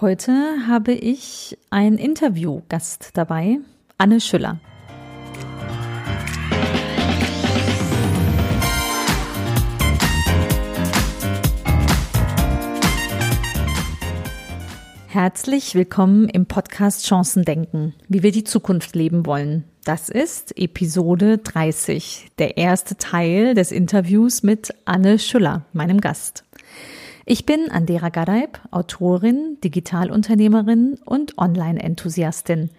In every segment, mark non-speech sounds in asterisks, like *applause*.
Heute habe ich einen Interviewgast dabei, Anne Schüller. Herzlich willkommen im Podcast Chancen denken, wie wir die Zukunft leben wollen. Das ist Episode 30, der erste Teil des Interviews mit Anne Schüller, meinem Gast. Ich bin Andera Gadeib, Autorin, Digitalunternehmerin und Online-Enthusiastin.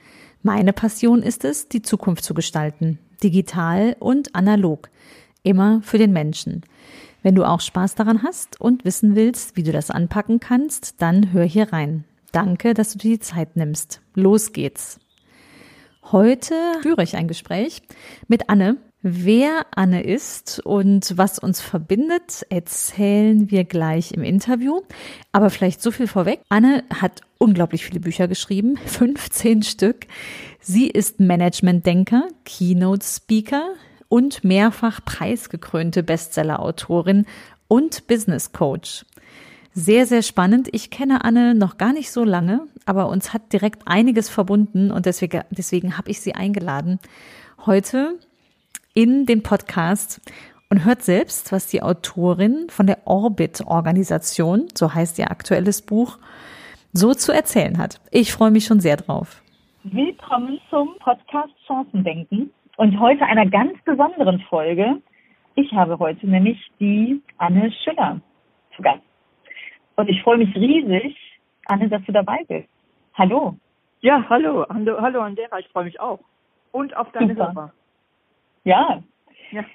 Meine Passion ist es, die Zukunft zu gestalten, digital und analog, immer für den Menschen. Wenn du auch Spaß daran hast und wissen willst, wie du das anpacken kannst, dann hör hier rein. Danke, dass du dir die Zeit nimmst. Los geht's. Heute führe ich ein Gespräch mit Anne, Wer Anne ist und was uns verbindet, erzählen wir gleich im Interview. Aber vielleicht so viel vorweg. Anne hat unglaublich viele Bücher geschrieben, *laughs* 15 Stück. Sie ist Management-Denker, Keynote-Speaker und mehrfach preisgekrönte Bestseller-Autorin und Business-Coach. Sehr, sehr spannend. Ich kenne Anne noch gar nicht so lange, aber uns hat direkt einiges verbunden und deswegen, deswegen habe ich sie eingeladen. Heute in den Podcast und hört selbst, was die Autorin von der Orbit-Organisation, so heißt ihr aktuelles Buch, so zu erzählen hat. Ich freue mich schon sehr drauf. Willkommen zum Podcast Chancendenken und heute einer ganz besonderen Folge. Ich habe heute nämlich die Anne Schüller zu Gast. Und ich freue mich riesig, Anne, dass du dabei bist. Hallo. Ja, hallo. Hallo, hallo Andera, ich freue mich auch. Und auf deine Super. Hörer. Ja. ja.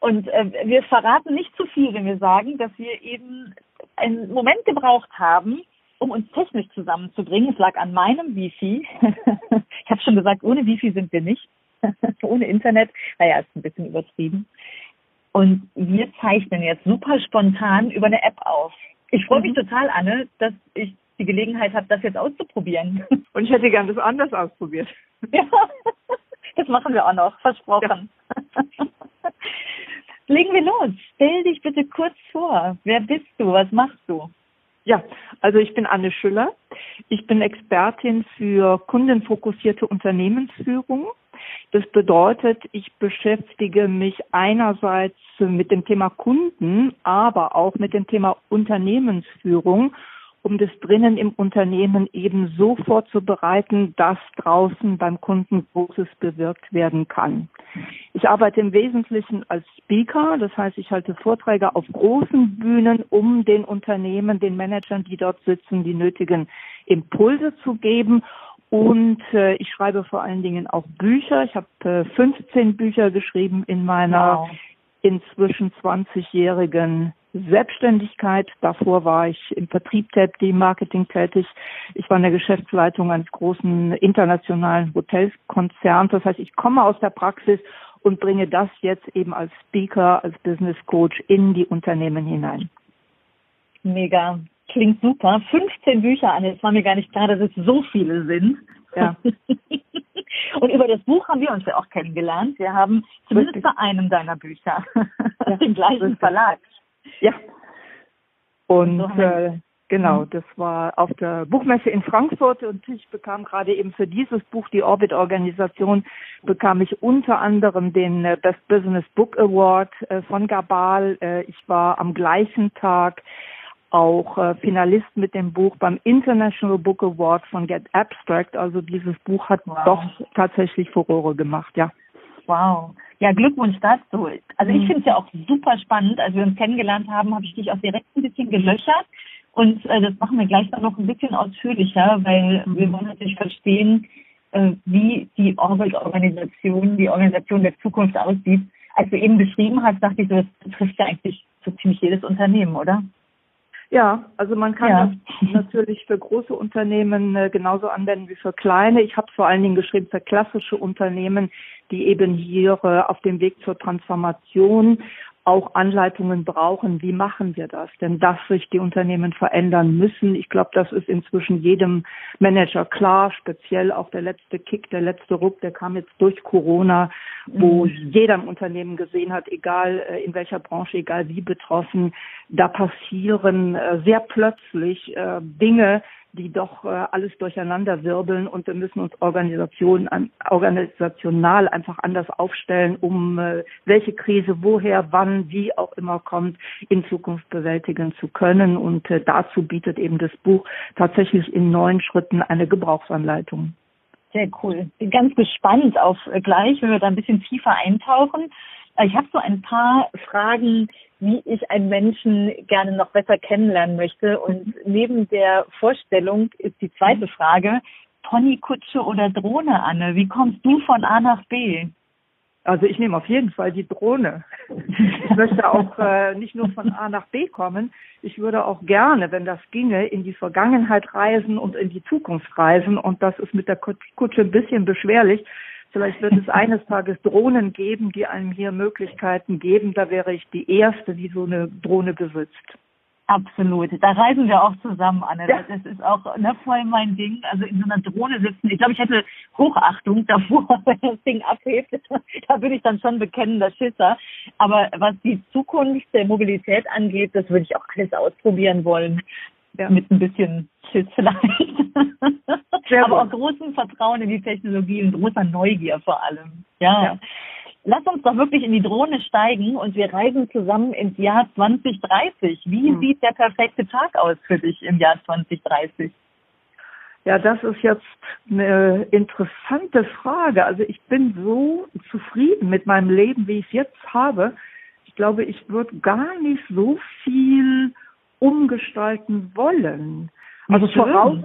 Und äh, wir verraten nicht zu viel, wenn wir sagen, dass wir eben einen Moment gebraucht haben, um uns technisch zusammenzubringen. Es lag an meinem Wifi. *laughs* ich habe schon gesagt, ohne Wifi sind wir nicht. *laughs* ohne Internet. Naja, ist ein bisschen übertrieben. Und wir zeichnen jetzt super spontan über eine App auf. Ich freue mich mhm. total, Anne, dass ich die Gelegenheit habe, das jetzt auszuprobieren. Und ich hätte gern das anders ausprobiert. *laughs* ja. Das machen wir auch noch, versprochen. Ja. *laughs* Legen wir los. Stell dich bitte kurz vor. Wer bist du? Was machst du? Ja, also ich bin Anne Schüller. Ich bin Expertin für kundenfokussierte Unternehmensführung. Das bedeutet, ich beschäftige mich einerseits mit dem Thema Kunden, aber auch mit dem Thema Unternehmensführung um das drinnen im Unternehmen eben so vorzubereiten, dass draußen beim Kunden Großes bewirkt werden kann. Ich arbeite im Wesentlichen als Speaker, das heißt, ich halte Vorträge auf großen Bühnen, um den Unternehmen, den Managern, die dort sitzen, die nötigen Impulse zu geben. Und äh, ich schreibe vor allen Dingen auch Bücher. Ich habe äh, 15 Bücher geschrieben in meiner wow. inzwischen 20-jährigen Selbstständigkeit. Davor war ich im Vertrieb tätig, Marketing tätig. Ich war in der Geschäftsleitung eines großen internationalen Hotelkonzerns. Das heißt, ich komme aus der Praxis und bringe das jetzt eben als Speaker, als Business Coach in die Unternehmen hinein. Mega. Klingt super. 15 Bücher an. Es war mir gar nicht klar, dass es so viele sind. Ja. *laughs* Und über das Buch haben wir uns ja auch kennengelernt. Wir haben zumindest Richtig. bei einem deiner Bücher ja. *laughs* den gleichen Verlag. Ja. Und äh, genau, mhm. das war auf der Buchmesse in Frankfurt und ich bekam gerade eben für dieses Buch, die Orbit-Organisation, bekam ich unter anderem den äh, Best Business Book Award äh, von Gabal. Äh, ich war am gleichen Tag auch äh, Finalist mit dem Buch beim International Book Award von Get Abstract. Also dieses Buch hat wow. doch tatsächlich Furore gemacht, ja. Wow. Ja, Glückwunsch dazu. Also ich mhm. finde es ja auch super spannend. Als wir uns kennengelernt haben, habe ich dich auch direkt ein bisschen gelöchert. Und äh, das machen wir gleich dann noch ein bisschen ausführlicher, weil wir wollen natürlich verstehen, äh, wie die Orbit-Organisation, die Organisation der Zukunft aussieht. Als du eben beschrieben hast, dachte ich so, das betrifft ja eigentlich so ziemlich jedes Unternehmen, oder? Ja, also man kann ja. das natürlich für große Unternehmen äh, genauso anwenden wie für kleine. Ich habe vor allen Dingen geschrieben für klassische Unternehmen, die eben hier äh, auf dem Weg zur Transformation auch Anleitungen brauchen, wie machen wir das? Denn dass sich die Unternehmen verändern müssen, ich glaube, das ist inzwischen jedem Manager klar, speziell auch der letzte Kick, der letzte Ruck, der kam jetzt durch Corona, wo mhm. jeder im Unternehmen gesehen hat, egal äh, in welcher Branche, egal wie betroffen, da passieren äh, sehr plötzlich Dinge, die doch äh, alles durcheinander wirbeln und wir müssen uns Organisationen an, organisational einfach anders aufstellen, um äh, welche Krise woher, wann, wie auch immer kommt, in Zukunft bewältigen zu können. Und äh, dazu bietet eben das Buch tatsächlich in neun Schritten eine Gebrauchsanleitung. Sehr cool. Bin ganz gespannt auf gleich, wenn wir da ein bisschen tiefer eintauchen. Ich habe so ein paar Fragen, wie ich einen Menschen gerne noch besser kennenlernen möchte. Und neben der Vorstellung ist die zweite Frage, Ponykutsche oder Drohne, Anne? Wie kommst du von A nach B? Also ich nehme auf jeden Fall die Drohne. Ich möchte auch äh, nicht nur von A nach B kommen. Ich würde auch gerne, wenn das ginge, in die Vergangenheit reisen und in die Zukunft reisen. Und das ist mit der Kutsche ein bisschen beschwerlich. Vielleicht wird es eines Tages Drohnen geben, die einem hier Möglichkeiten geben. Da wäre ich die Erste, die so eine Drohne besitzt. Absolut. Da reisen wir auch zusammen, Anne. Ja. Das ist auch ne, voll mein Ding. Also in so einer Drohne sitzen. Ich glaube, ich hätte Hochachtung davor, *laughs* wenn das Ding abhebt. *laughs* Da würde ich dann schon bekennender Schisser. Aber was die Zukunft der Mobilität angeht, das würde ich auch alles ausprobieren wollen. Ja. Mit ein bisschen Schiss vielleicht. *laughs* Aber auch großem Vertrauen in die Technologie und großer Neugier vor allem. ja. ja lass uns doch wirklich in die Drohne steigen und wir reisen zusammen ins Jahr 2030. Wie hm. sieht der perfekte Tag aus für dich im Jahr 2030? Ja, das ist jetzt eine interessante Frage. Also ich bin so zufrieden mit meinem Leben, wie ich es jetzt habe. Ich glaube, ich würde gar nicht so viel umgestalten wollen. Also voraus,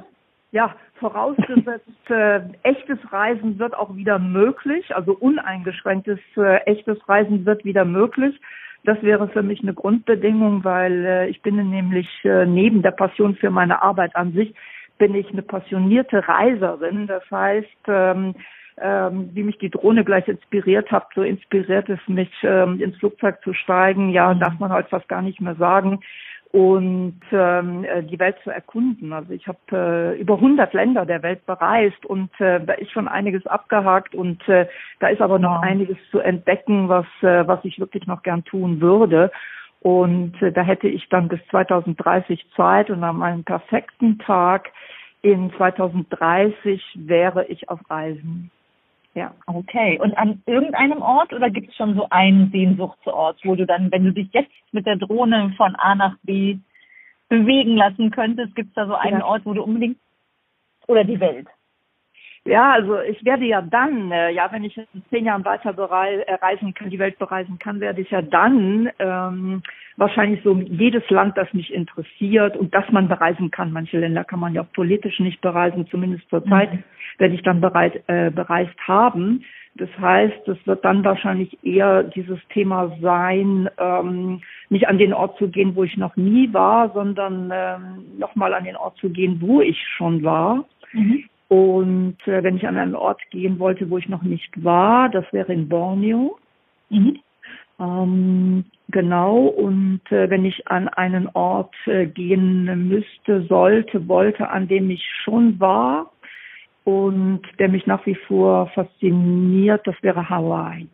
ja, vorausgesetzt, äh, echtes Reisen wird auch wieder möglich, also uneingeschränktes äh, echtes Reisen wird wieder möglich. Das wäre für mich eine Grundbedingung, weil äh, ich bin nämlich äh, neben der Passion für meine Arbeit an sich, bin ich eine passionierte Reiserin. Das heißt, ähm, ähm, wie mich die Drohne gleich inspiriert hat, so inspiriert es mich, ähm, ins Flugzeug zu steigen. Ja, darf man heute fast gar nicht mehr sagen und ähm, äh, die Welt zu erkunden. Also ich habe äh, über 100 Länder der Welt bereist und äh, da ist schon einiges abgehakt und äh, da ist aber noch einiges zu entdecken, was äh, was ich wirklich noch gern tun würde. Und äh, da hätte ich dann bis 2030 Zeit und an meinem perfekten Tag in 2030 wäre ich auf Reisen. Ja. Okay. Und an irgendeinem Ort oder gibt es schon so einen Sehnsuchtsort, wo du dann, wenn du dich jetzt mit der Drohne von A nach B bewegen lassen könntest, gibt es da so einen ja. Ort, wo du unbedingt oder die Welt? Ja, also ich werde ja dann, äh, ja, wenn ich in zehn Jahren weiter berei äh, reisen kann, die Welt bereisen kann, werde ich ja dann ähm, wahrscheinlich so jedes Land, das mich interessiert und das man bereisen kann. Manche Länder kann man ja auch politisch nicht bereisen, zumindest zur Zeit mhm. werde ich dann bereit, äh, bereist haben. Das heißt, es wird dann wahrscheinlich eher dieses Thema sein, ähm, nicht an den Ort zu gehen, wo ich noch nie war, sondern ähm, nochmal an den Ort zu gehen, wo ich schon war. Mhm. Und äh, wenn ich an einen Ort gehen wollte, wo ich noch nicht war, das wäre in Borneo. Mhm. Ähm, genau. Und äh, wenn ich an einen Ort äh, gehen müsste, sollte, wollte, an dem ich schon war und der mich nach wie vor fasziniert, das wäre Hawaii.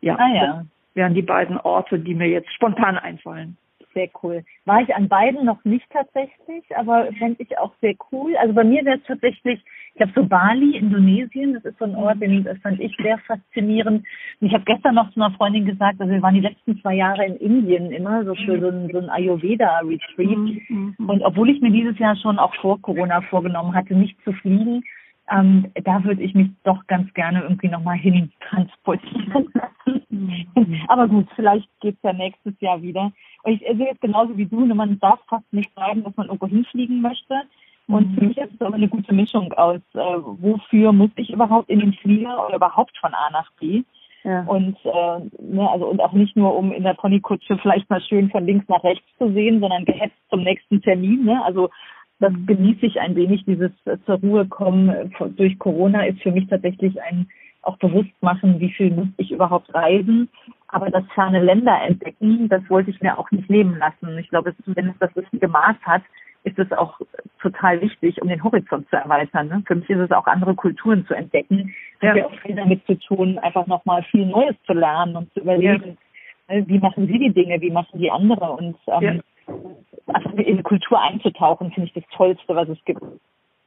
Ja, ah, ja. das wären die beiden Orte, die mir jetzt spontan einfallen sehr cool. War ich an beiden noch nicht tatsächlich, aber fände ich auch sehr cool. Also bei mir wäre es tatsächlich, ich glaube so Bali, Indonesien, das ist so ein Ort, den das fand ich sehr faszinierend. Und ich habe gestern noch zu einer Freundin gesagt, also wir waren die letzten zwei Jahre in Indien immer, so für so ein, so ein Ayurveda-Retreat. Mhm, mhm. Und obwohl ich mir dieses Jahr schon auch vor Corona vorgenommen hatte, nicht zu fliegen, ähm, da würde ich mich doch ganz gerne irgendwie nochmal hin transportieren lassen. Mhm. *laughs* Aber gut, vielleicht geht's ja nächstes Jahr wieder. Und ich sehe es genauso wie du, man darf fast nicht sagen, dass man irgendwo hinfliegen möchte. Und mhm. für mich ist es aber eine gute Mischung aus, äh, wofür muss ich überhaupt in den Flieger oder überhaupt von A nach B. Ja. Und äh, ne, also und auch nicht nur um in der Ponykutsche vielleicht mal schön von links nach rechts zu sehen, sondern gehetzt zum nächsten Termin. Ne? Also das genieße ich ein wenig, dieses äh, zur Ruhe kommen äh, durch Corona ist für mich tatsächlich ein auch bewusst machen, wie viel muss ich überhaupt reisen. Aber das ferne Länder entdecken, das wollte ich mir auch nicht nehmen lassen. Ich glaube, wenn es das richtige Maß hat, ist es auch total wichtig, um den Horizont zu erweitern. Ne? Für mich ist es auch andere Kulturen zu entdecken. Das ja. hat auch viel damit zu tun, einfach nochmal viel Neues zu lernen und zu überlegen, ja. Ne, wie machen sie die Dinge, wie machen die andere. Und ähm, ja also in Kultur einzutauchen, finde ich das Tollste, was es gibt.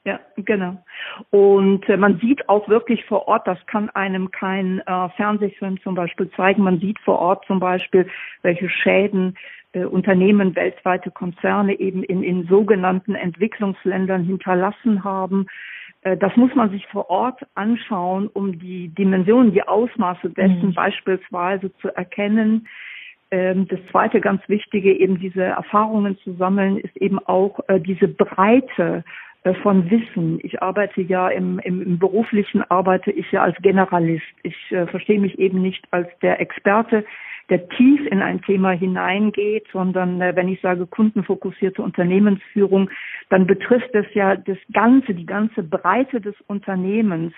Ja, genau. Und äh, man sieht auch wirklich vor Ort, das kann einem kein äh, Fernsehfilm zum Beispiel zeigen, man sieht vor Ort zum Beispiel, welche Schäden äh, Unternehmen, weltweite Konzerne eben in, in sogenannten Entwicklungsländern hinterlassen haben. Äh, das muss man sich vor Ort anschauen, um die Dimensionen, die Ausmaße dessen mhm. beispielsweise zu erkennen. Ähm, das zweite ganz wichtige, eben diese Erfahrungen zu sammeln, ist eben auch äh, diese Breite äh, von Wissen. Ich arbeite ja im, im, im beruflichen arbeite ich ja als Generalist. Ich äh, verstehe mich eben nicht als der Experte, der tief in ein Thema hineingeht, sondern äh, wenn ich sage kundenfokussierte Unternehmensführung, dann betrifft es ja das Ganze, die ganze Breite des Unternehmens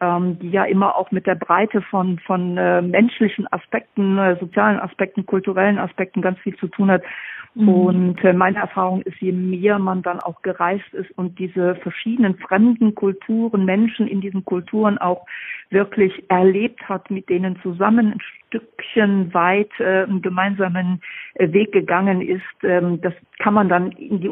ähm, die ja immer auch mit der Breite von, von äh, menschlichen Aspekten, äh, sozialen Aspekten, kulturellen Aspekten ganz viel zu tun hat. Mhm. Und äh, meine Erfahrung ist, je mehr man dann auch gereist ist und diese verschiedenen fremden Kulturen, Menschen in diesen Kulturen auch wirklich erlebt hat, mit denen zusammen ein Stückchen weit äh, einen gemeinsamen äh, Weg gegangen ist, ähm, das kann man dann in die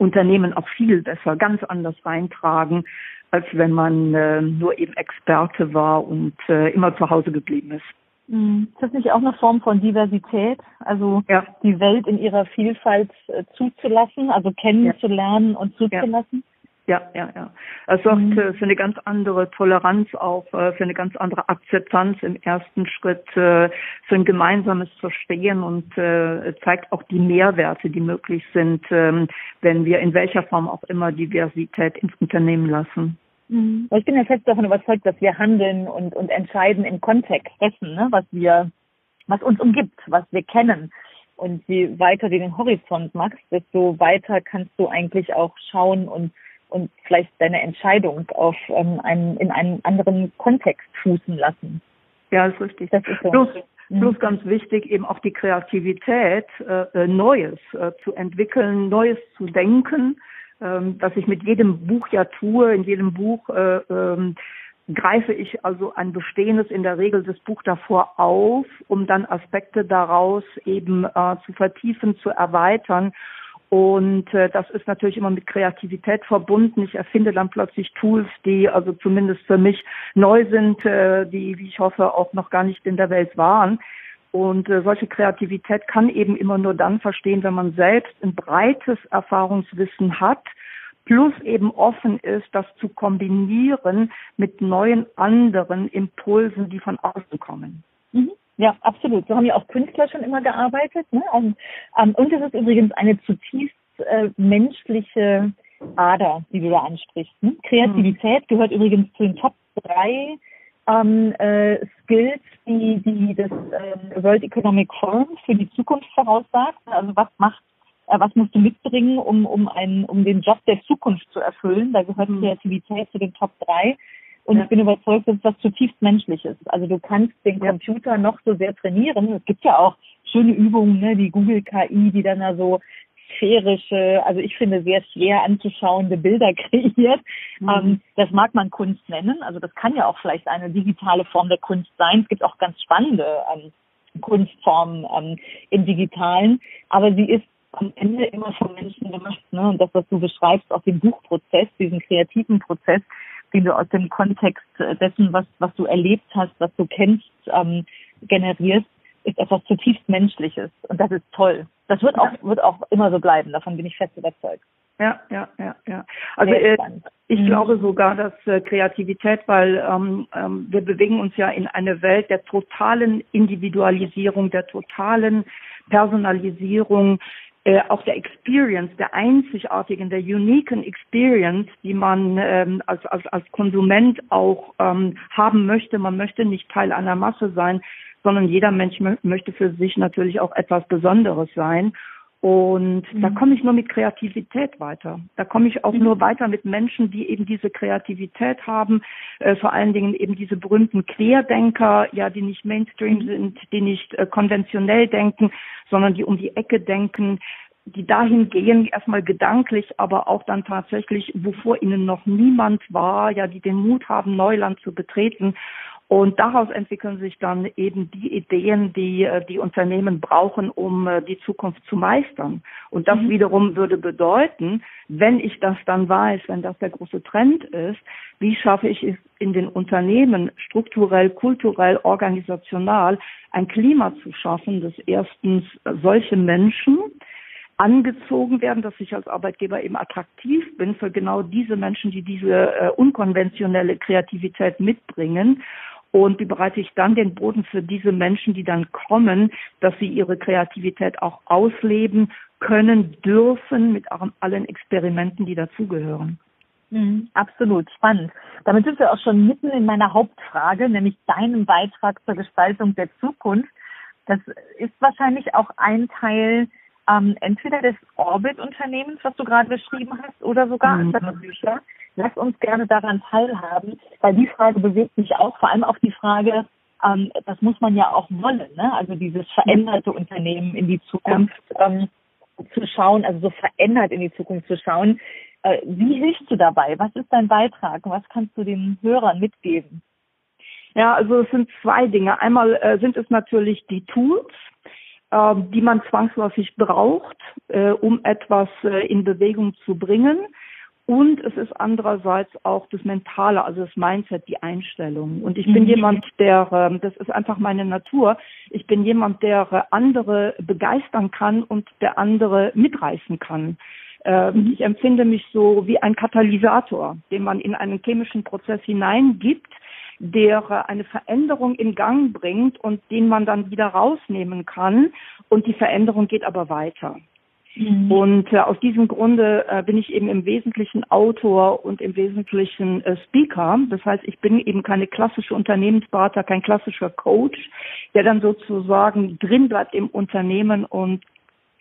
Unternehmen auch viel besser, ganz anders reintragen, als wenn man äh, nur eben Experte war und äh, immer zu Hause geblieben ist. Mhm. Ist das nicht auch eine Form von Diversität? Also ja. die Welt in ihrer Vielfalt äh, zuzulassen, also kennenzulernen ja. und zuzulassen? Ja, ja, ja. Es sorgt mhm. für eine ganz andere Toleranz auch, äh, für eine ganz andere Akzeptanz im ersten Schritt, äh, für ein gemeinsames Verstehen und zeigt auch die Mehrwerte, die möglich sind, ähm, wenn wir in welcher Form auch immer Diversität ins Unternehmen lassen. Mhm. Ich bin ja fest davon überzeugt, dass wir handeln und, und entscheiden im Kontext dessen, ne, was wir, was uns umgibt, was wir kennen. Und je weiter du den Horizont machst, desto weiter kannst du eigentlich auch schauen und und vielleicht deine Entscheidung auf ähm, einen, in einen anderen Kontext fußen lassen. Ja, das ist richtig. Das ist so. Plus, mhm. ganz wichtig eben auch die Kreativität, äh, äh Neues äh, zu entwickeln, Neues zu denken, ähm, was ich mit jedem Buch ja tue. In jedem Buch äh, ähm, greife ich also ein bestehendes, in der Regel das Buch davor auf, um dann Aspekte daraus eben äh, zu vertiefen, zu erweitern. Und äh, das ist natürlich immer mit Kreativität verbunden. Ich erfinde dann plötzlich Tools, die also zumindest für mich neu sind, äh, die, wie ich hoffe, auch noch gar nicht in der Welt waren. Und äh, solche Kreativität kann eben immer nur dann verstehen, wenn man selbst ein breites Erfahrungswissen hat, plus eben offen ist, das zu kombinieren mit neuen anderen Impulsen, die von außen kommen. Mhm. Ja, absolut. So haben ja auch Künstler schon immer gearbeitet. Ne? Und, ähm, und es ist übrigens eine zutiefst äh, menschliche Ader, die du da ansprichst. Ne? Kreativität mhm. gehört übrigens zu den Top drei ähm, äh, Skills, die, die das äh, World Economic Forum für die Zukunft voraussagt. Also was macht, äh, was musst du mitbringen, um, um, einen, um den Job der Zukunft zu erfüllen? Da gehört mhm. Kreativität zu den Top drei. Und ja. ich bin überzeugt, dass das zutiefst menschlich ist. Also du kannst den Computer noch so sehr trainieren. Es gibt ja auch schöne Übungen, ne, die Google KI, die dann da so sphärische, also ich finde sehr schwer anzuschauende Bilder *laughs* kreiert. Mhm. Ähm, das mag man Kunst nennen. Also das kann ja auch vielleicht eine digitale Form der Kunst sein. Es gibt auch ganz spannende ähm, Kunstformen ähm, im Digitalen, aber sie ist am Ende immer von Menschen gemacht. Ne? Und das, was du beschreibst, auch den Buchprozess, diesen kreativen Prozess, den du aus dem Kontext dessen, was, was du erlebt hast, was du kennst, ähm, generierst, ist etwas zutiefst Menschliches. Und das ist toll. Das wird auch, wird auch immer so bleiben. Davon bin ich fest überzeugt. Ja, ja, ja, ja. Also äh, ich mhm. glaube sogar, dass äh, Kreativität, weil ähm, ähm, wir bewegen uns ja in eine Welt der totalen Individualisierung, der totalen Personalisierung, äh, auch der Experience, der einzigartigen, der uniken Experience, die man ähm, als, als, als Konsument auch ähm, haben möchte. Man möchte nicht Teil einer Masse sein, sondern jeder Mensch möchte für sich natürlich auch etwas Besonderes sein. Und mhm. da komme ich nur mit Kreativität weiter. Da komme ich auch mhm. nur weiter mit Menschen, die eben diese Kreativität haben, äh, vor allen Dingen eben diese berühmten Querdenker, ja, die nicht Mainstream mhm. sind, die nicht äh, konventionell denken, sondern die um die Ecke denken, die dahin gehen, erstmal gedanklich, aber auch dann tatsächlich, wovor ihnen noch niemand war, ja, die den Mut haben, Neuland zu betreten Und daraus entwickeln sich dann eben die Ideen, die äh, die Unternehmen brauchen, um äh, die Zukunft zu meistern. Und das mhm. wiederum würde bedeuten, wenn ich das dann weiß, wenn das der große Trend ist, wie schaffe ich es in den Unternehmen strukturell, kulturell, organisational ein Klima zu schaffen, dass erstens solche Menschen angezogen werden, dass ich als Arbeitgeber eben attraktiv bin für genau diese Menschen, die diese äh, unkonventionelle Kreativität mitbringen und wie bereite ich dann den Boden für diese Menschen, die dann kommen, dass sie ihre Kreativität auch ausleben können, dürfen mit allen Experimenten, die dazugehören. Mhm, absolut spannend. Damit sind wir auch schon mitten in meiner Hauptfrage, nämlich deinem Beitrag zur Gestaltung der Zukunft. Das ist wahrscheinlich auch ein Teil ähm, entweder des Orbit-Unternehmens, was du gerade beschrieben hast, oder sogar mhm. anderer Bücher. Lass uns gerne daran teilhaben, weil die Frage bewegt mich auch, vor allem auch die Frage, ähm, das muss man ja auch wollen, ne? also dieses veränderte Unternehmen in die Zukunft ähm, zu schauen, also so verändert in die Zukunft zu schauen. Äh, wie hilfst du dabei? Was ist dein Beitrag? Was kannst du den Hörern mitgeben? Ja, also es sind zwei Dinge. Einmal äh, sind es natürlich die Tools, äh, die man zwangsläufig braucht, äh, um etwas äh, in Bewegung zu bringen. Und es ist andererseits auch das Mentale, also das Mindset, die Einstellung. Und ich bin mhm. jemand, der, ähm, das ist einfach meine Natur, ich bin jemand, der andere begeistern kann und der andere mitreißen kann. Ähm, mhm. Ich empfinde mich so wie ein Katalysator, den man in einen chemischen Prozess hineingibt, der eine Veränderung in Gang bringt und den man dann wieder rausnehmen kann. Und die Veränderung geht aber weiter. Mhm. Und äh, aus diesem Grunde äh, bin ich eben im Wesentlichen Autor und im Wesentlichen äh, Speaker. Das heißt, ich bin eben keine klassische Unternehmensberater, kein klassischer Coach, der dann sozusagen drin bleibt im Unternehmen und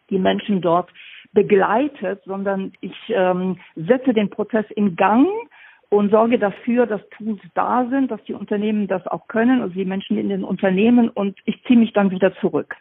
die Menschen dort begleitet, sondern ich ähm, setze den Prozess in Gang und sorge dafür, dass Tools da sind, dass die Unternehmen das auch können, also die Menschen in den Unternehmen und ich ziehe mich dann wieder zurück.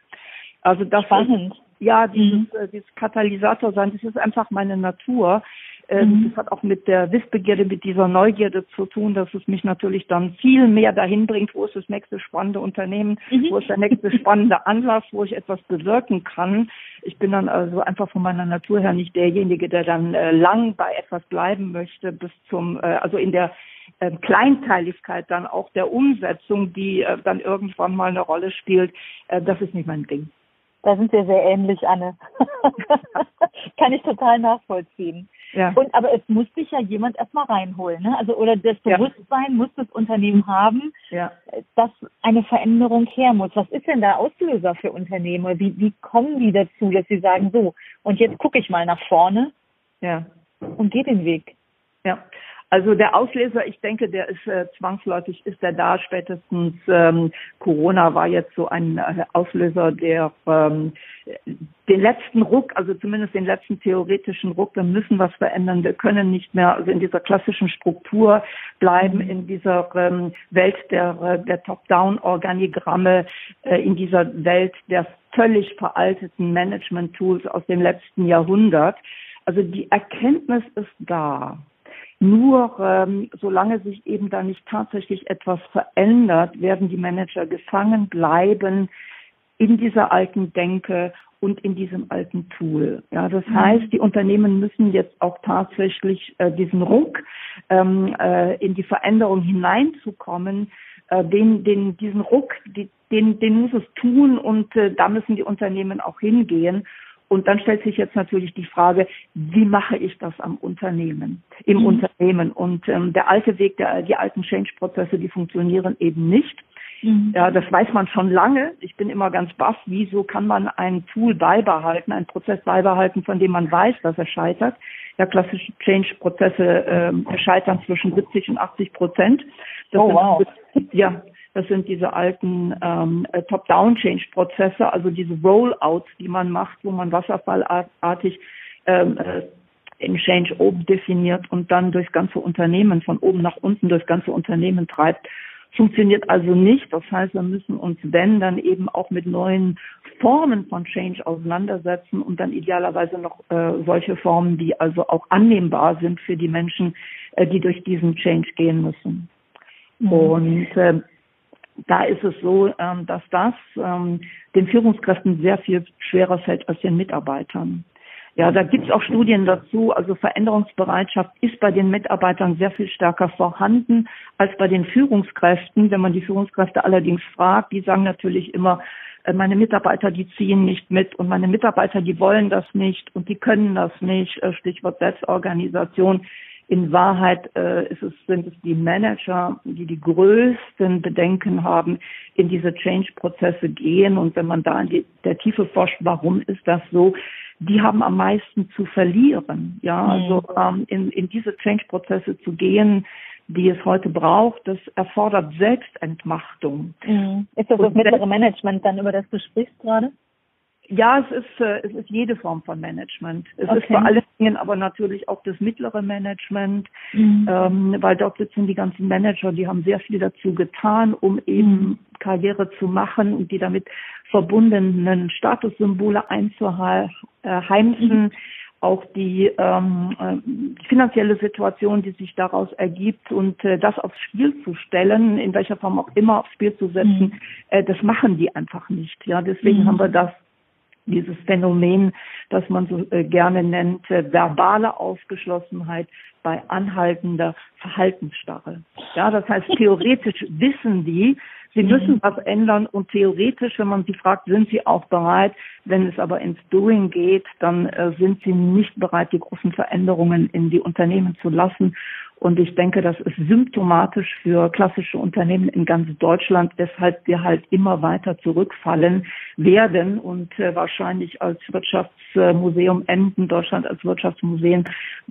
Also das Spannend. Ist, ja, dieses, mhm. äh, dieses Katalysator sein, das ist einfach meine Natur. Ähm, mhm. Das hat auch mit der Wissbegierde, mit dieser Neugierde zu tun, dass es mich natürlich dann viel mehr dahin bringt, wo ist das nächste spannende Unternehmen, mhm. wo ist der nächste spannende Anlass, wo ich etwas bewirken kann. Ich bin dann also einfach von meiner Natur her nicht derjenige, der dann äh, lang bei etwas bleiben möchte, bis zum, äh, also in der äh, Kleinteiligkeit dann auch der Umsetzung, die äh, dann irgendwann mal eine Rolle spielt. Äh, das ist nicht mein Ding. Da sind wir sehr ähnlich, Anne. *laughs* Kann ich total nachvollziehen. Ja. Und aber es muss sich ja jemand erstmal reinholen, ne? Also oder das Bewusstsein ja. muss das Unternehmen haben, ja. dass eine Veränderung her muss. Was ist denn der Auslöser für Unternehmen? Wie, wie kommen die dazu, dass sie sagen, so, und jetzt gucke ich mal nach vorne ja. und gehe den Weg? Ja, also der Auslöser, ich denke, der ist äh, zwangsläufig, ist der da. Spätestens ähm, Corona war jetzt so ein äh, Auslöser, der ähm, den letzten Ruck, also zumindest den letzten theoretischen Ruck, wir müssen was verändern. Wir können nicht mehr also in dieser klassischen Struktur bleiben, in dieser ähm, Welt der, äh, der Top-Down-Organigramme, äh, in dieser Welt der völlig veralteten Management-Tools aus dem letzten Jahrhundert. Also die Erkenntnis ist da. Nur ähm, solange sich eben da nicht tatsächlich etwas verändert, werden die Manager gefangen bleiben in dieser alten Denke und in diesem alten Tool. Ja, das mhm. heißt, die Unternehmen müssen jetzt auch tatsächlich äh, diesen Ruck ähm, äh, in die Veränderung hineinzukommen, äh, den, den, diesen Ruck, die, den, den muss es tun und äh, da müssen die Unternehmen auch hingehen. Und dann stellt sich jetzt natürlich die Frage, wie mache ich das am Unternehmen, im mhm. Unternehmen? Und ähm, der alte Weg, der, die alten Change-Prozesse, die funktionieren eben nicht. Mhm. Ja, das weiß man schon lange. Ich bin immer ganz baff, wieso kann man ein Tool beibehalten, einen Prozess beibehalten, von dem man weiß, dass er scheitert. Ja, klassische Change-Prozesse äh, scheitern zwischen 70 und 80 Prozent. Das oh, wow. Sind, ja, das sind diese alten ähm, äh, Top-Down-Change-Prozesse, also diese Rollouts, die man macht, wo man wasserfallartig ähm, äh, den Change oben definiert und dann durchs ganze Unternehmen, von oben nach unten durchs ganze Unternehmen treibt. Funktioniert also nicht. Das heißt, wir müssen uns, wenn, dann eben auch mit neuen Formen von Change auseinandersetzen und dann idealerweise noch äh, solche Formen, die also auch annehmbar sind für die Menschen, äh, die durch diesen Change gehen müssen. Mhm. Und äh, da ist es so, ähm, dass das ähm, den Führungskräften sehr viel schwerer fällt als den Mitarbeitern. Ja, da gibt es auch Studien dazu. Also Veränderungsbereitschaft ist bei den Mitarbeitern sehr viel stärker vorhanden als bei den Führungskräften. Wenn man die Führungskräfte allerdings fragt, die sagen natürlich immer, äh, meine Mitarbeiter, die ziehen nicht mit und meine Mitarbeiter, die wollen das nicht und die können das nicht. Äh, Stichwort Selbstorganisation. In Wahrheit äh, ist es, sind es die Manager, die die größten Bedenken haben, in diese Change-Prozesse gehen. Und wenn man da in die, der Tiefe forscht, warum ist das so? Die haben am meisten zu verlieren. Ja, mhm. also ähm, in, in diese Change-Prozesse zu gehen, die es heute braucht, das erfordert Selbstentmachtung. Mhm. Ist das das mittlere Management dann, über das du sprichst gerade? Ja, es ist, äh, es ist jede Form von Management. Es okay. ist vor allen Dingen aber natürlich auch das mittlere Management, mhm. ähm, weil dort sitzen die ganzen Manager, die haben sehr viel dazu getan, um eben mhm. Karriere zu machen und die damit verbundenen Statussymbole einzuheimsen. Mhm. Auch die ähm, äh, finanzielle Situation, die sich daraus ergibt und äh, das aufs Spiel zu stellen, in welcher Form auch immer aufs Spiel zu setzen, mhm. äh, das machen die einfach nicht. Ja, deswegen mhm. haben wir das dieses Phänomen, das man so äh, gerne nennt, äh, verbale Ausgeschlossenheit bei anhaltender Verhaltensstarre. Ja, das heißt, theoretisch *laughs* wissen die, sie müssen mhm. was ändern und theoretisch, wenn man sie fragt, sind sie auch bereit. Wenn es aber ins Doing geht, dann äh, sind sie nicht bereit, die großen Veränderungen in die Unternehmen zu lassen. Und ich denke, das ist symptomatisch für klassische Unternehmen in ganz Deutschland, weshalb wir halt immer weiter zurückfallen werden und äh, wahrscheinlich als Wirtschaftsmuseum enden, Deutschland als Wirtschaftsmuseum,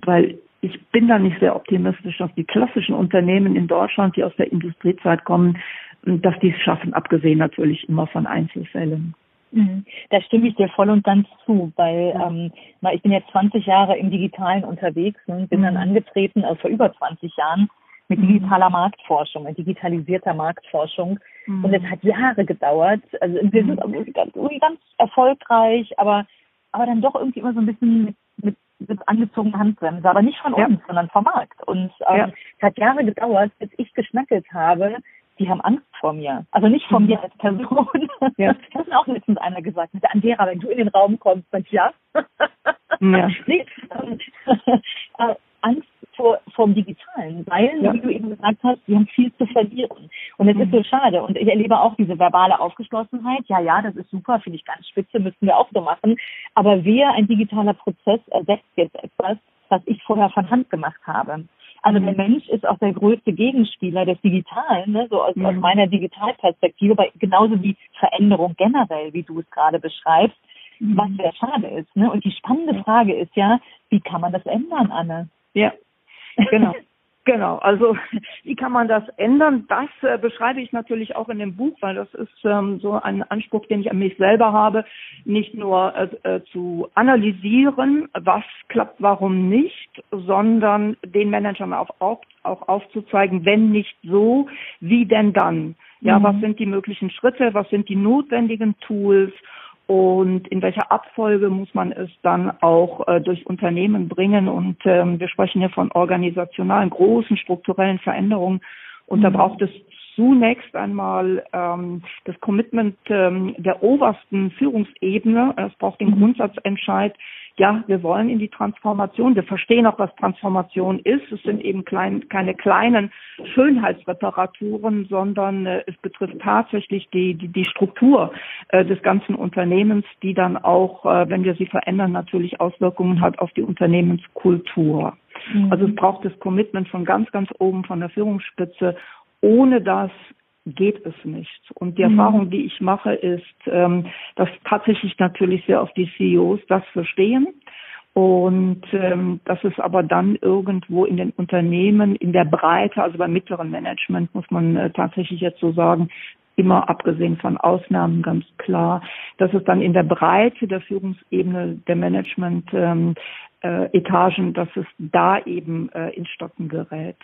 weil ich bin da nicht sehr optimistisch, dass die klassischen Unternehmen in Deutschland, die aus der Industriezeit kommen, dass die es schaffen, abgesehen natürlich immer von Einzelfällen. Mhm. Da stimme ich dir voll und ganz zu, weil ähm, ich bin jetzt 20 Jahre im Digitalen unterwegs und ne, bin mhm. dann angetreten, also vor über 20 Jahren, mit mhm. digitaler Marktforschung, mit digitalisierter Marktforschung. Mhm. Und es hat Jahre gedauert. Also wir sind mhm. irgendwie ganz, irgendwie ganz erfolgreich, aber, aber dann doch irgendwie immer so ein bisschen mit, mit, mit angezogener Handbremse, aber nicht von uns, ja. sondern vom Markt. Und ähm, ja. es hat Jahre gedauert, bis ich geschmeckelt habe, die haben Angst vor mir. Also nicht vor mhm. mir als Person. Ja. *laughs* Das hat auch letztens einer gesagt. Mit Andera, wenn du in den Raum kommst, dann ja. ja. *laughs* nee, *laughs* äh, Angst vor, vom Digitalen, weil, ja. wie du eben gesagt hast, die haben viel zu verlieren. Und es mhm. ist so schade. Und ich erlebe auch diese verbale Aufgeschlossenheit. Ja, ja, das ist super, finde ich ganz spitze, müssen wir auch so machen. Aber wer ein digitaler Prozess ersetzt jetzt etwas, was ich vorher von Hand gemacht habe. Also der mhm. Mensch ist auch der größte Gegenspieler des Digitalen, ne? so aus, mhm. aus meiner Digitalperspektive, aber genauso wie Veränderung generell, wie du es gerade beschreibst, mhm. was sehr schade ist. Ne? Und die spannende Frage ist ja, wie kann man das ändern, Anne? Ja, genau. *laughs* Genau, also *laughs* wie kann man das ändern? Das äh, beschreibe ich natürlich auch in dem Buch, weil das ist ähm, so ein Anspruch, den ich an mich selber habe, nicht nur äh, äh, zu analysieren, was klappt, warum nicht, sondern den Managern auch, auch, auch aufzuzeigen, wenn nicht so, wie denn dann? Ja, mhm. was sind die möglichen Schritte, was sind die notwendigen Tools und in welcher Abfolge muss man es dann auch äh, durch Unternehmen bringen. Und ähm, wir sprechen hier von organisationalen, großen strukturellen Veränderungen. Und mhm. da braucht es zunächst einmal ähm, das Commitment ähm, der obersten Führungsebene. Es braucht den mhm. Grundsatzentscheid, ja, wir wollen in die Transformation. Wir verstehen auch, was Transformation ist. Es sind eben klein, keine kleinen Schönheitsreparaturen, sondern äh, es betrifft tatsächlich die, die, die Struktur äh, des ganzen Unternehmens, die dann auch, äh, wenn wir sie verändern, natürlich Auswirkungen hat auf die Unternehmenskultur. Mhm. Also es braucht das Commitment von ganz, ganz oben von der Führungsspitze ohne das geht es nicht. Und die mhm. Erfahrung, die ich mache, ist, ähm, dass tatsächlich natürlich sehr oft die CEOs das verstehen und ähm, dass es aber dann irgendwo in den Unternehmen in der Breite, also beim mittleren Management muss man äh, tatsächlich jetzt so sagen, immer abgesehen von Ausnahmen ganz klar, dass es dann in der Breite der Führungsebene der Management ähm, äh, Etagen, dass es da eben äh, ins Stocken gerät.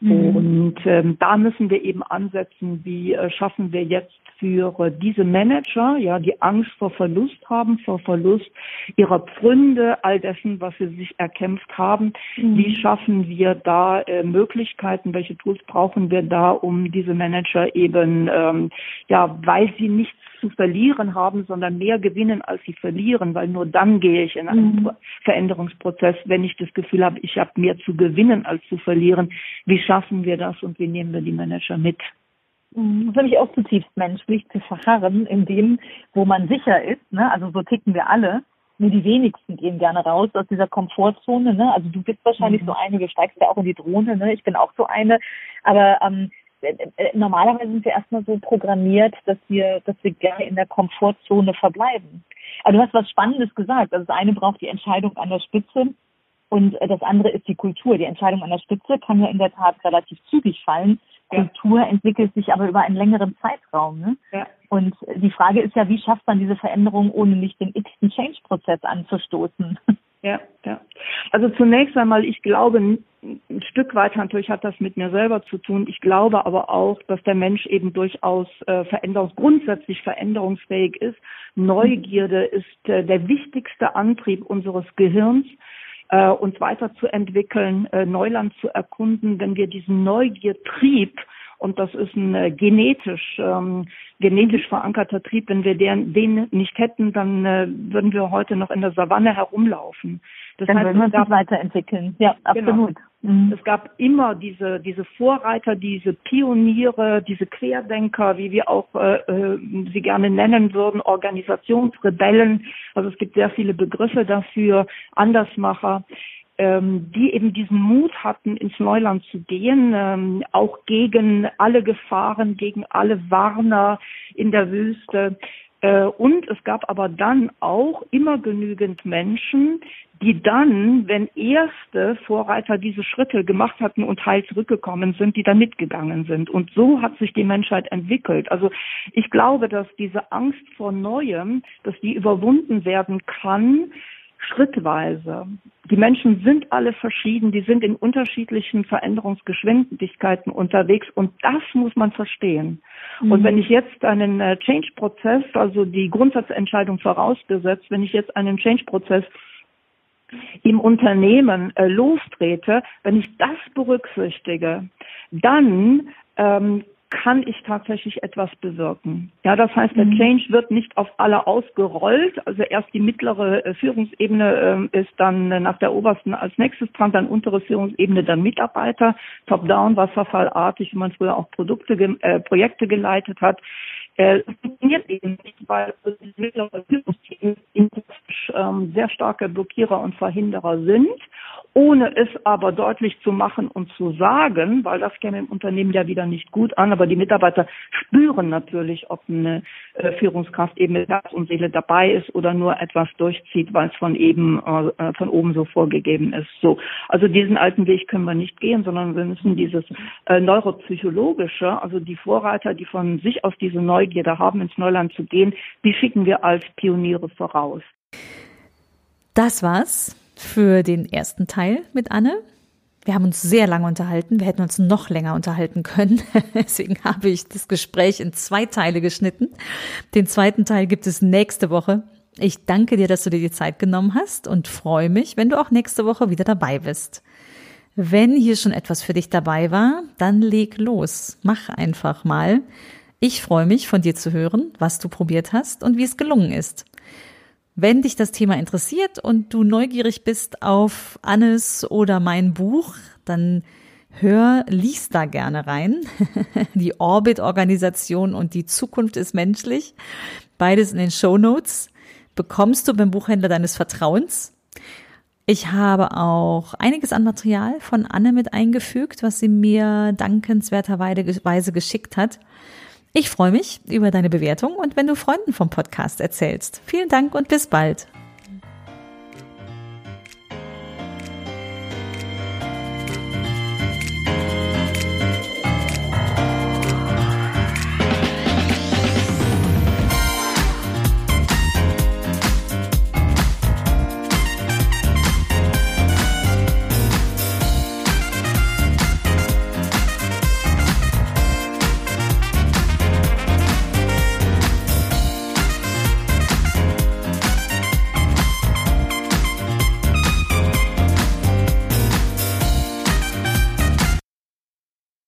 Mhm. Und ähm, da müssen wir eben ansetzen, wie äh, schaffen wir jetzt für diese Manager, ja, die Angst vor Verlust haben, vor Verlust ihrer Pfründe, all dessen, was sie sich erkämpft haben. Mhm. Wie schaffen wir da äh, Möglichkeiten? Welche Tools brauchen wir da, um diese Manager eben, ähm, ja, weil sie nichts zu verlieren haben, sondern mehr gewinnen, als sie verlieren, weil nur dann gehe ich in einen mhm. Veränderungsprozess, wenn ich das Gefühl habe, ich habe mehr zu gewinnen als zu verlieren. Wie schaffen wir das und wie nehmen wir die Manager mit? Mhm. Das ist nämlich auch zutiefst menschlich zu verharren in dem, wo man sicher ist. Ne? Also so ticken wir alle. Nur die wenigsten gehen gerne raus aus dieser Komfortzone. Ne? Also du bist wahrscheinlich mhm. so eine, du steigst ja auch in die Drohne. Ne? Ich bin auch so eine. Aber ähm, äh, äh, normalerweise sind wir erstmal so programmiert, dass wir, dass wir gerne in der Komfortzone verbleiben. Aber du hast was Spannendes gesagt. Also das eine braucht die Entscheidung an der Spitze und äh, das andere ist die Kultur. Die Entscheidung an der Spitze kann ja in der Tat relativ zügig fallen. Kultur entwickelt sich aber über einen längeren Zeitraum. Ne? Ja. Und die Frage ist ja, wie schafft man diese Veränderung, ohne nicht den x-ten Change-Prozess anzustoßen? *laughs* Ja, ja. Also zunächst einmal, ich glaube, ein Stück weit natürlich hat das mit mir selber zu tun. Ich glaube aber auch, dass der Mensch eben durchaus äh, veränderungs grundsätzlich veränderungsfähig ist. Neugierde ist äh, der wichtigste Antrieb unseres Gehirns äh, uns weiterzuentwickeln, äh, Neuland zu erkunden, wenn wir diesen Neugiertrieb und das ist ein äh, genetisch ähm, genetisch verankerter Trieb. Wenn wir den, den nicht hätten, dann äh, würden wir heute noch in der Savanne herumlaufen. Das dann heißt, würden wir uns gab, weiterentwickeln. Ja, genau. absolut. Genau. Mhm. Es gab immer diese diese Vorreiter, diese Pioniere, diese Querdenker, wie wir auch äh, äh, sie gerne nennen würden, Organisationsrebellen. Also es gibt sehr viele Begriffe dafür, Andersmacher ähm, die eben diesen Mut hatten, ins Neuland zu gehen, ähm, auch gegen alle Gefahren, gegen alle Warner in der Wüste. Äh, und es gab aber dann auch immer genügend Menschen, die dann, wenn erste Vorreiter diese Schritte gemacht hatten und heil zurückgekommen sind, die da mitgegangen sind. Und so hat sich die Menschheit entwickelt. Also ich glaube, dass diese Angst vor Neuem, dass die überwunden werden kann, schrittweise. Die Menschen sind alle verschieden, die sind in unterschiedlichen Veränderungsgeschwindigkeiten unterwegs und das muss man verstehen. Mhm. Und wenn ich jetzt einen äh, Change-Prozess, also die Grundsatzentscheidung vorausgesetzt, wenn ich jetzt einen Change-Prozess im Unternehmen äh, lostrete, wenn ich das berücksichtige, dann ähm, kann ich tatsächlich etwas bewirken. Ja, das heißt, der mhm. Change wird nicht auf alle ausgerollt. Also erst die mittlere äh, Führungsebene äh, ist dann äh, nach der obersten als nächstes dran, dann untere Führungsebene, dann Mitarbeiter, top-down, wasserfallartig, wie man früher auch Produkte, äh, Projekte geleitet hat. Äh, funktioniert eben nicht, weil die mittlere ähm, sehr starke Blockierer und Verhinderer sind ohne es aber deutlich zu machen und zu sagen, weil das käme im Unternehmen ja wieder nicht gut an, aber die Mitarbeiter spüren natürlich, ob eine äh, Führungskraft eben mit Herz und Seele dabei ist oder nur etwas durchzieht, weil es von eben äh, von oben so vorgegeben ist. So, also diesen alten Weg können wir nicht gehen, sondern wir müssen dieses neuropsychologische, also die Vorreiter, die von sich aus diese Neugierde haben, ins Neuland zu gehen, die schicken wir als Pioniere voraus. Das war's für den ersten Teil mit Anne. Wir haben uns sehr lange unterhalten. Wir hätten uns noch länger unterhalten können. *laughs* Deswegen habe ich das Gespräch in zwei Teile geschnitten. Den zweiten Teil gibt es nächste Woche. Ich danke dir, dass du dir die Zeit genommen hast und freue mich, wenn du auch nächste Woche wieder dabei bist. Wenn hier schon etwas für dich dabei war, dann leg los. Mach einfach mal. Ich freue mich, von dir zu hören, was du probiert hast und wie es gelungen ist. Wenn dich das Thema interessiert und du neugierig bist auf Annes oder mein Buch, dann hör, lies da gerne rein. *laughs* Die Orbit-Organisation und die Zukunft ist menschlich. Beides in den Show Notes bekommst du beim Buchhändler deines Vertrauens. Ich habe auch einiges an Material von Anne mit eingefügt, was sie mir dankenswerterweise geschickt hat. Ich freue mich über deine Bewertung und wenn du Freunden vom Podcast erzählst. Vielen Dank und bis bald.